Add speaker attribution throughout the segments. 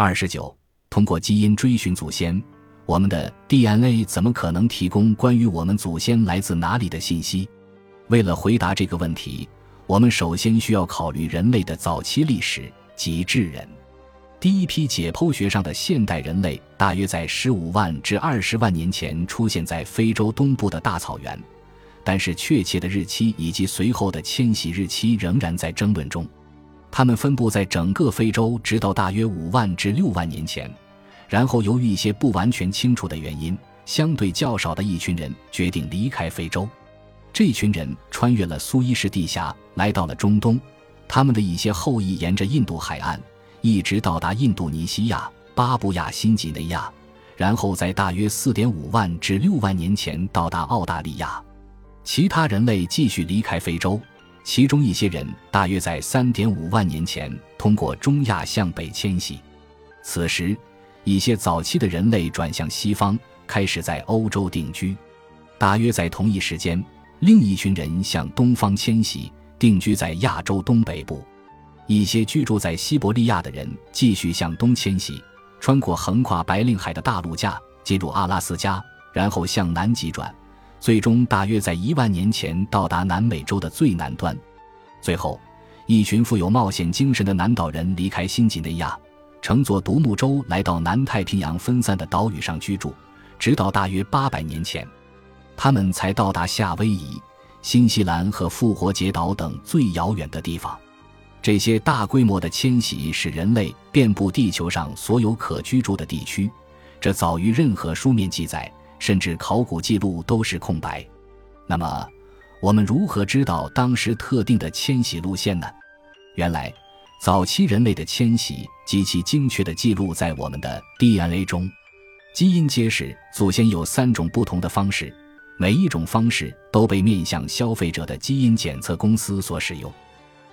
Speaker 1: 二十九，通过基因追寻祖先，我们的 DNA 怎么可能提供关于我们祖先来自哪里的信息？为了回答这个问题，我们首先需要考虑人类的早期历史及智人。第一批解剖学上的现代人类大约在十五万至二十万年前出现在非洲东部的大草原，但是确切的日期以及随后的迁徙日期仍然在争论中。它们分布在整个非洲，直到大约五万至六万年前，然后由于一些不完全清楚的原因，相对较少的一群人决定离开非洲。这群人穿越了苏伊士地峡，来到了中东。他们的一些后裔沿着印度海岸。一直到达印度尼西亚、巴布亚新几内亚，然后在大约4.5万至6万年前到达澳大利亚。其他人类继续离开非洲，其中一些人大约在3.5万年前通过中亚向北迁徙。此时，一些早期的人类转向西方，开始在欧洲定居。大约在同一时间，另一群人向东方迁徙，定居在亚洲东北部。一些居住在西伯利亚的人继续向东迁徙，穿过横跨白令海的大陆架，进入阿拉斯加，然后向南急转，最终大约在一万年前到达南美洲的最南端。最后，一群富有冒险精神的南岛人离开新几内亚，乘坐独木舟来到南太平洋分散的岛屿上居住，直到大约八百年前，他们才到达夏威夷、新西兰和复活节岛等最遥远的地方。这些大规模的迁徙使人类遍布地球上所有可居住的地区，这早于任何书面记载，甚至考古记录都是空白。那么，我们如何知道当时特定的迁徙路线呢？原来，早期人类的迁徙极其精确地记录在我们的 DNA 中。基因揭示祖先有三种不同的方式，每一种方式都被面向消费者的基因检测公司所使用。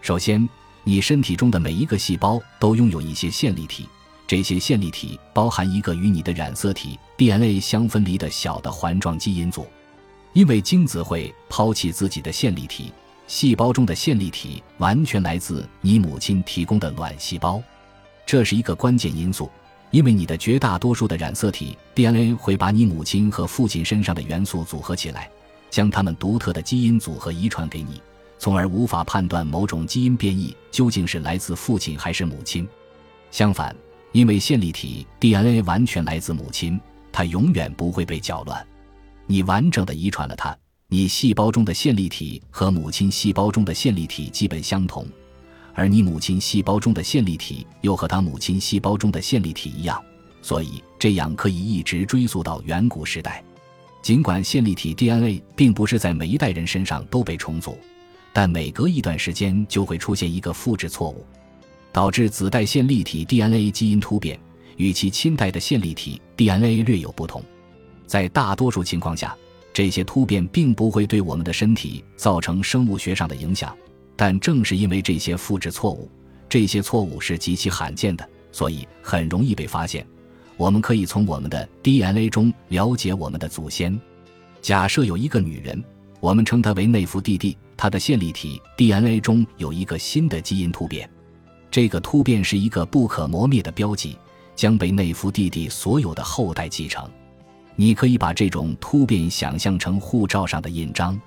Speaker 1: 首先，你身体中的每一个细胞都拥有一些线粒体，这些线粒体包含一个与你的染色体 DNA 相分离的小的环状基因组。因为精子会抛弃自己的线粒体，细胞中的线粒体完全来自你母亲提供的卵细胞，这是一个关键因素。因为你的绝大多数的染色体 DNA 会把你母亲和父亲身上的元素组合起来，将他们独特的基因组合遗传给你。从而无法判断某种基因变异究竟是来自父亲还是母亲。相反，因为线粒体 DNA 完全来自母亲，它永远不会被搅乱。你完整的遗传了它，你细胞中的线粒体和母亲细胞中的线粒体基本相同，而你母亲细胞中的线粒体又和她母亲细胞中的线粒体一样，所以这样可以一直追溯到远古时代。尽管线粒体 DNA 并不是在每一代人身上都被重组。但每隔一段时间就会出现一个复制错误，导致子代线粒体 DNA 基因突变，与其亲代的线粒体 DNA 略有不同。在大多数情况下，这些突变并不会对我们的身体造成生物学上的影响。但正是因为这些复制错误，这些错误是极其罕见的，所以很容易被发现。我们可以从我们的 DNA 中了解我们的祖先。假设有一个女人，我们称她为内弗弟弟，她的线粒体 DNA 中有一个新的基因突变，这个突变是一个不可磨灭的标记，将被内弗弟弟所有的后代继承。你可以把这种突变想象成护照上的印章，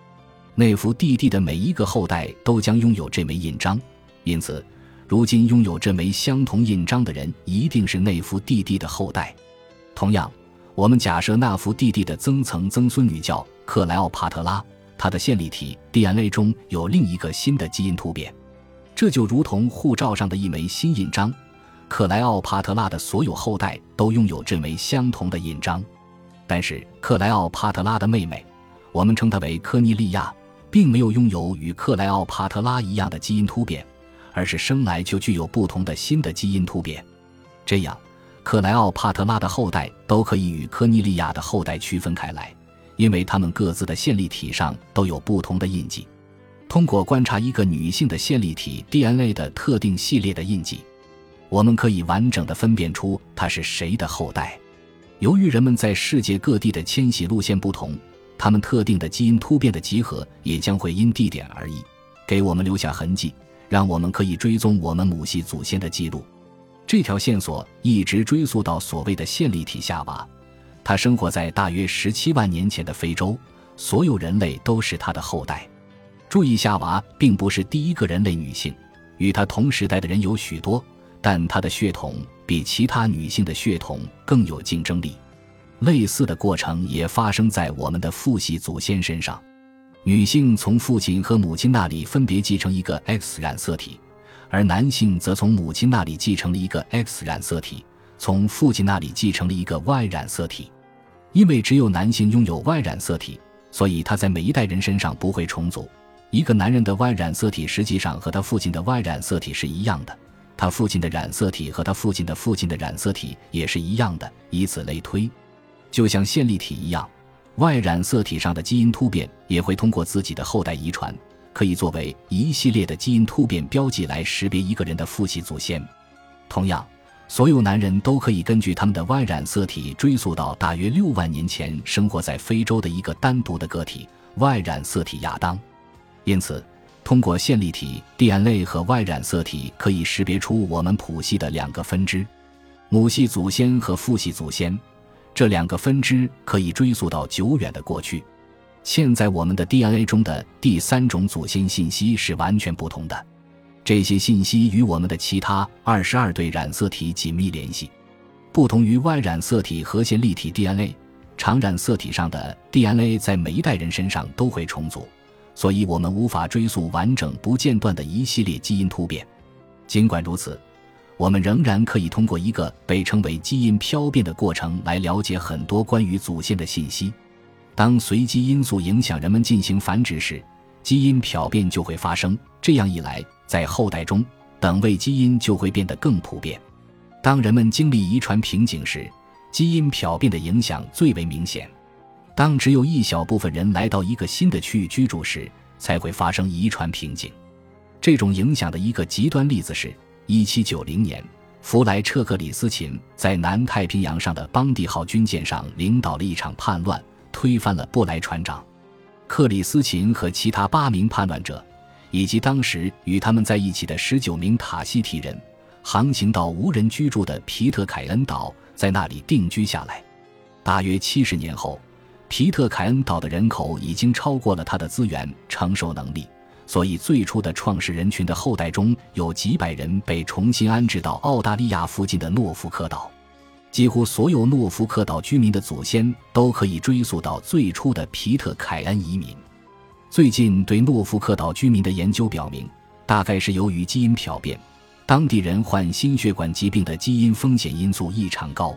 Speaker 1: 内弗弟弟的每一个后代都将拥有这枚印章。因此，如今拥有这枚相同印章的人一定是内弗弟弟的后代。同样，我们假设纳福蒂蒂的曾曾曾孙女叫克莱奥帕特拉。她的线粒体 DNA 中有另一个新的基因突变，这就如同护照上的一枚新印章。克莱奥帕特拉的所有后代都拥有这枚相同的印章，但是克莱奥帕特拉的妹妹，我们称她为科尼利亚，并没有拥有与克莱奥帕特拉一样的基因突变，而是生来就具有不同的新的基因突变。这样，克莱奥帕特拉的后代都可以与科尼利亚的后代区分开来。因为他们各自的线粒体上都有不同的印记，通过观察一个女性的线粒体 DNA 的特定系列的印记，我们可以完整的分辨出她是谁的后代。由于人们在世界各地的迁徙路线不同，他们特定的基因突变的集合也将会因地点而异，给我们留下痕迹，让我们可以追踪我们母系祖先的记录。这条线索一直追溯到所谓的线粒体夏娃，她生活在大约十七万年前的非洲，所有人类都是她的后代。注意，夏娃并不是第一个人类女性，与她同时代的人有许多，但她的血统比其他女性的血统更有竞争力。类似的过程也发生在我们的父系祖先身上。女性从父亲和母亲那里分别继承一个 X 染色体，而男性则从母亲那里继承了一个 X 染色体，从父亲那里继承了一个 Y 染色体。因为只有男性拥有 Y 染色体，所以他在每一代人身上不会重组。一个男人的 Y 染色体实际上和他父亲的 Y 染色体是一样的，他父亲的染色体和他父亲的父亲的染色体也是一样的，以此类推。就像线粒体一样，Y 染色体上的基因突变也会通过自己的后代遗传，可以作为一系列的基因突变标记来识别一个人的父系祖先。同样，所有男人都可以根据他们的 Y 染色体追溯到大约六万年前生活在非洲的一个单独的个体 ——Y 染色体亚当。因此，通过线粒体 DNA 和 Y 染色体可以识别出我们谱系的两个分支：母系祖先和父系祖先。这两个分支可以追溯到久远的过去。现在我们的 DNA 中的第三种祖先信息是完全不同的，这些信息与我们的其他二十二对染色体紧密联系。不同于 Y 染色体和线粒体 DNA，常染色体上的 DNA 在每一代人身上都会重组，所以我们无法追溯完整不间断的一系列基因突变。尽管如此。我们仍然可以通过一个被称为基因漂变的过程来了解很多关于祖先的信息。当随机因素影响人们进行繁殖时，基因漂变就会发生。这样一来，在后代中，等位基因就会变得更普遍。当人们经历遗传瓶颈时，基因漂变的影响最为明显。当只有一小部分人来到一个新的区域居住时，才会发生遗传瓶颈。这种影响的一个极端例子是。一七九零年，弗莱彻克里斯琴在南太平洋上的邦迪号军舰上领导了一场叛乱，推翻了布莱船长。克里斯琴和其他八名叛乱者，以及当时与他们在一起的十九名塔希提人，航行到无人居住的皮特凯恩岛，在那里定居下来。大约七十年后，皮特凯恩岛的人口已经超过了它的资源承受能力。所以，最初的创始人群的后代中有几百人被重新安置到澳大利亚附近的诺福克岛。几乎所有诺福克岛居民的祖先都可以追溯到最初的皮特凯恩移民。最近对诺福克岛居民的研究表明，大概是由于基因漂变，当地人患心血管疾病的基因风险因素异常高。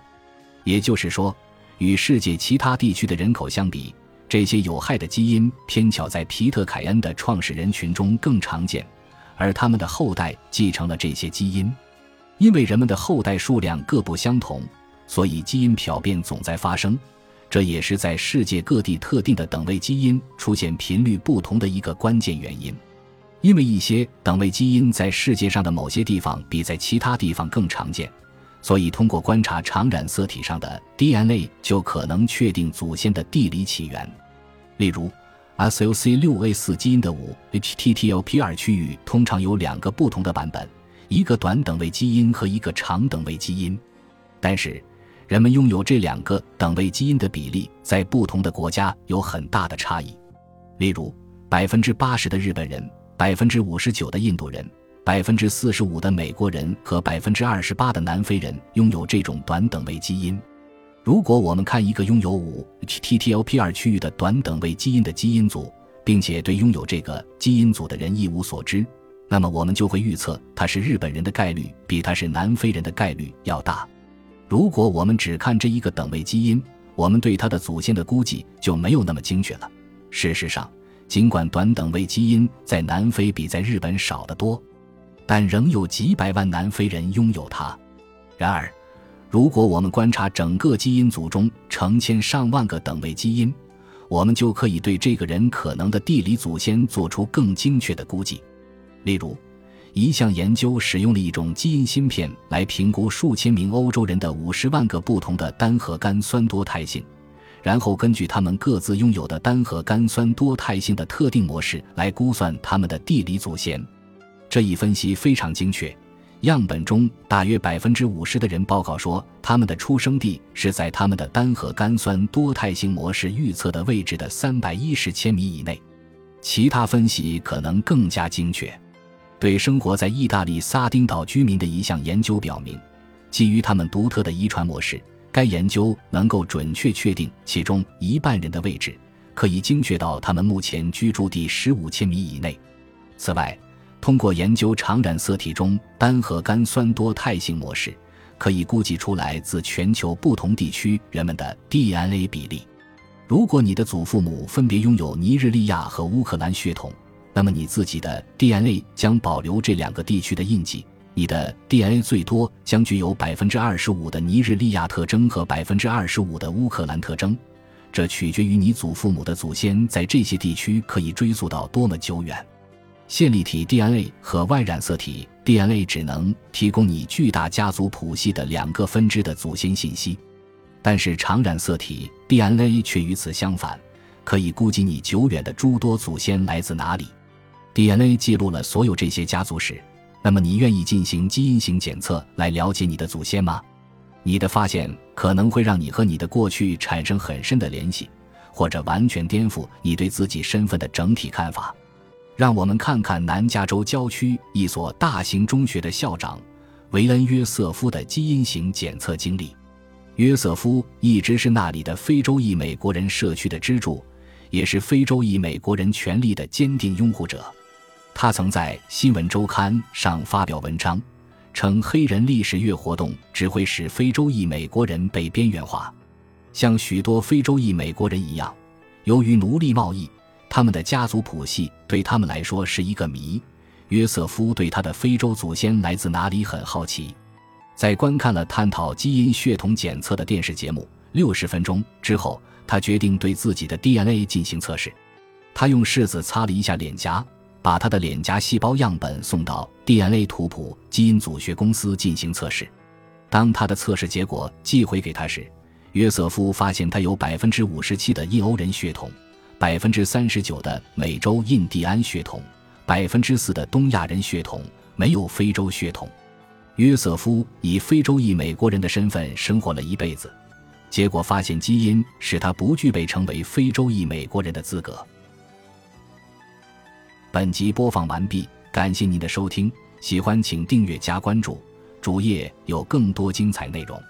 Speaker 1: 也就是说，与世界其他地区的人口相比。这些有害的基因偏巧在皮特凯恩的创始人群中更常见，而他们的后代继承了这些基因。因为人们的后代数量各不相同，所以基因漂变总在发生。这也是在世界各地特定的等位基因出现频率不同的一个关键原因。因为一些等位基因在世界上的某些地方比在其他地方更常见。所以，通过观察常染色体上的 DNA，就可能确定祖先的地理起源。例如，SOC6A4 基因的 5-HTTLP2 区域通常有两个不同的版本，一个短等位基因和一个长等位基因。但是，人们拥有这两个等位基因的比例在不同的国家有很大的差异。例如，百分之八十的日本人，百分之五十九的印度人。百分之四十五的美国人和百分之二十八的南非人拥有这种短等位基因。如果我们看一个拥有五 TTLP2 区域的短等位基因的基因组，并且对拥有这个基因组的人一无所知，那么我们就会预测他是日本人的概率比他是南非人的概率要大。如果我们只看这一个等位基因，我们对他的祖先的估计就没有那么精确了。事实上，尽管短等位基因在南非比在日本少得多。但仍有几百万南非人拥有它。然而，如果我们观察整个基因组中成千上万个等位基因，我们就可以对这个人可能的地理祖先做出更精确的估计。例如，一项研究使用了一种基因芯片来评估数千名欧洲人的五十万个不同的单核苷酸多态性，然后根据他们各自拥有的单核苷酸多态性的特定模式来估算他们的地理祖先。这一分析非常精确，样本中大约百分之五十的人报告说，他们的出生地是在他们的单核苷酸多态性模式预测的位置的三百一十千米以内。其他分析可能更加精确。对生活在意大利撒丁岛居民的一项研究表明，基于他们独特的遗传模式，该研究能够准确确定其中一半人的位置，可以精确到他们目前居住地十五千米以内。此外，通过研究常染色体中单核苷酸多态性模式，可以估计出来自全球不同地区人们的 DNA 比例。如果你的祖父母分别拥有尼日利亚和乌克兰血统，那么你自己的 DNA 将保留这两个地区的印记。你的 DNA 最多将具有百分之二十五的尼日利亚特征和百分之二十五的乌克兰特征，这取决于你祖父母的祖先在这些地区可以追溯到多么久远。线粒体 DNA 和 Y 染色体 DNA 只能提供你巨大家族谱系的两个分支的祖先信息，但是常染色体 DNA 却与此相反，可以估计你久远的诸多祖先来自哪里。DNA 记录了所有这些家族史，那么你愿意进行基因型检测来了解你的祖先吗？你的发现可能会让你和你的过去产生很深的联系，或者完全颠覆你对自己身份的整体看法。让我们看看南加州郊区一所大型中学的校长维恩·约瑟夫的基因型检测经历。约瑟夫一直是那里的非洲裔美国人社区的支柱，也是非洲裔美国人权利的坚定拥护者。他曾在《新闻周刊》上发表文章，称黑人历史月活动只会使非洲裔美国人被边缘化。像许多非洲裔美国人一样，由于奴隶贸易。他们的家族谱系对他们来说是一个谜。约瑟夫对他的非洲祖先来自哪里很好奇。在观看了探讨基因血统检测的电视节目六十分钟之后，他决定对自己的 DNA 进行测试。他用拭子擦了一下脸颊，把他的脸颊细胞样本送到 DNA 图谱基因组学公司进行测试。当他的测试结果寄回给他时，约瑟夫发现他有百分之五十七的印欧人血统。百分之三十九的美洲印第安血统，百分之四的东亚人血统，没有非洲血统。约瑟夫以非洲裔美国人的身份生活了一辈子，结果发现基因使他不具备成为非洲裔美国人的资格。本集播放完毕，感谢您的收听，喜欢请订阅加关注，主页有更多精彩内容。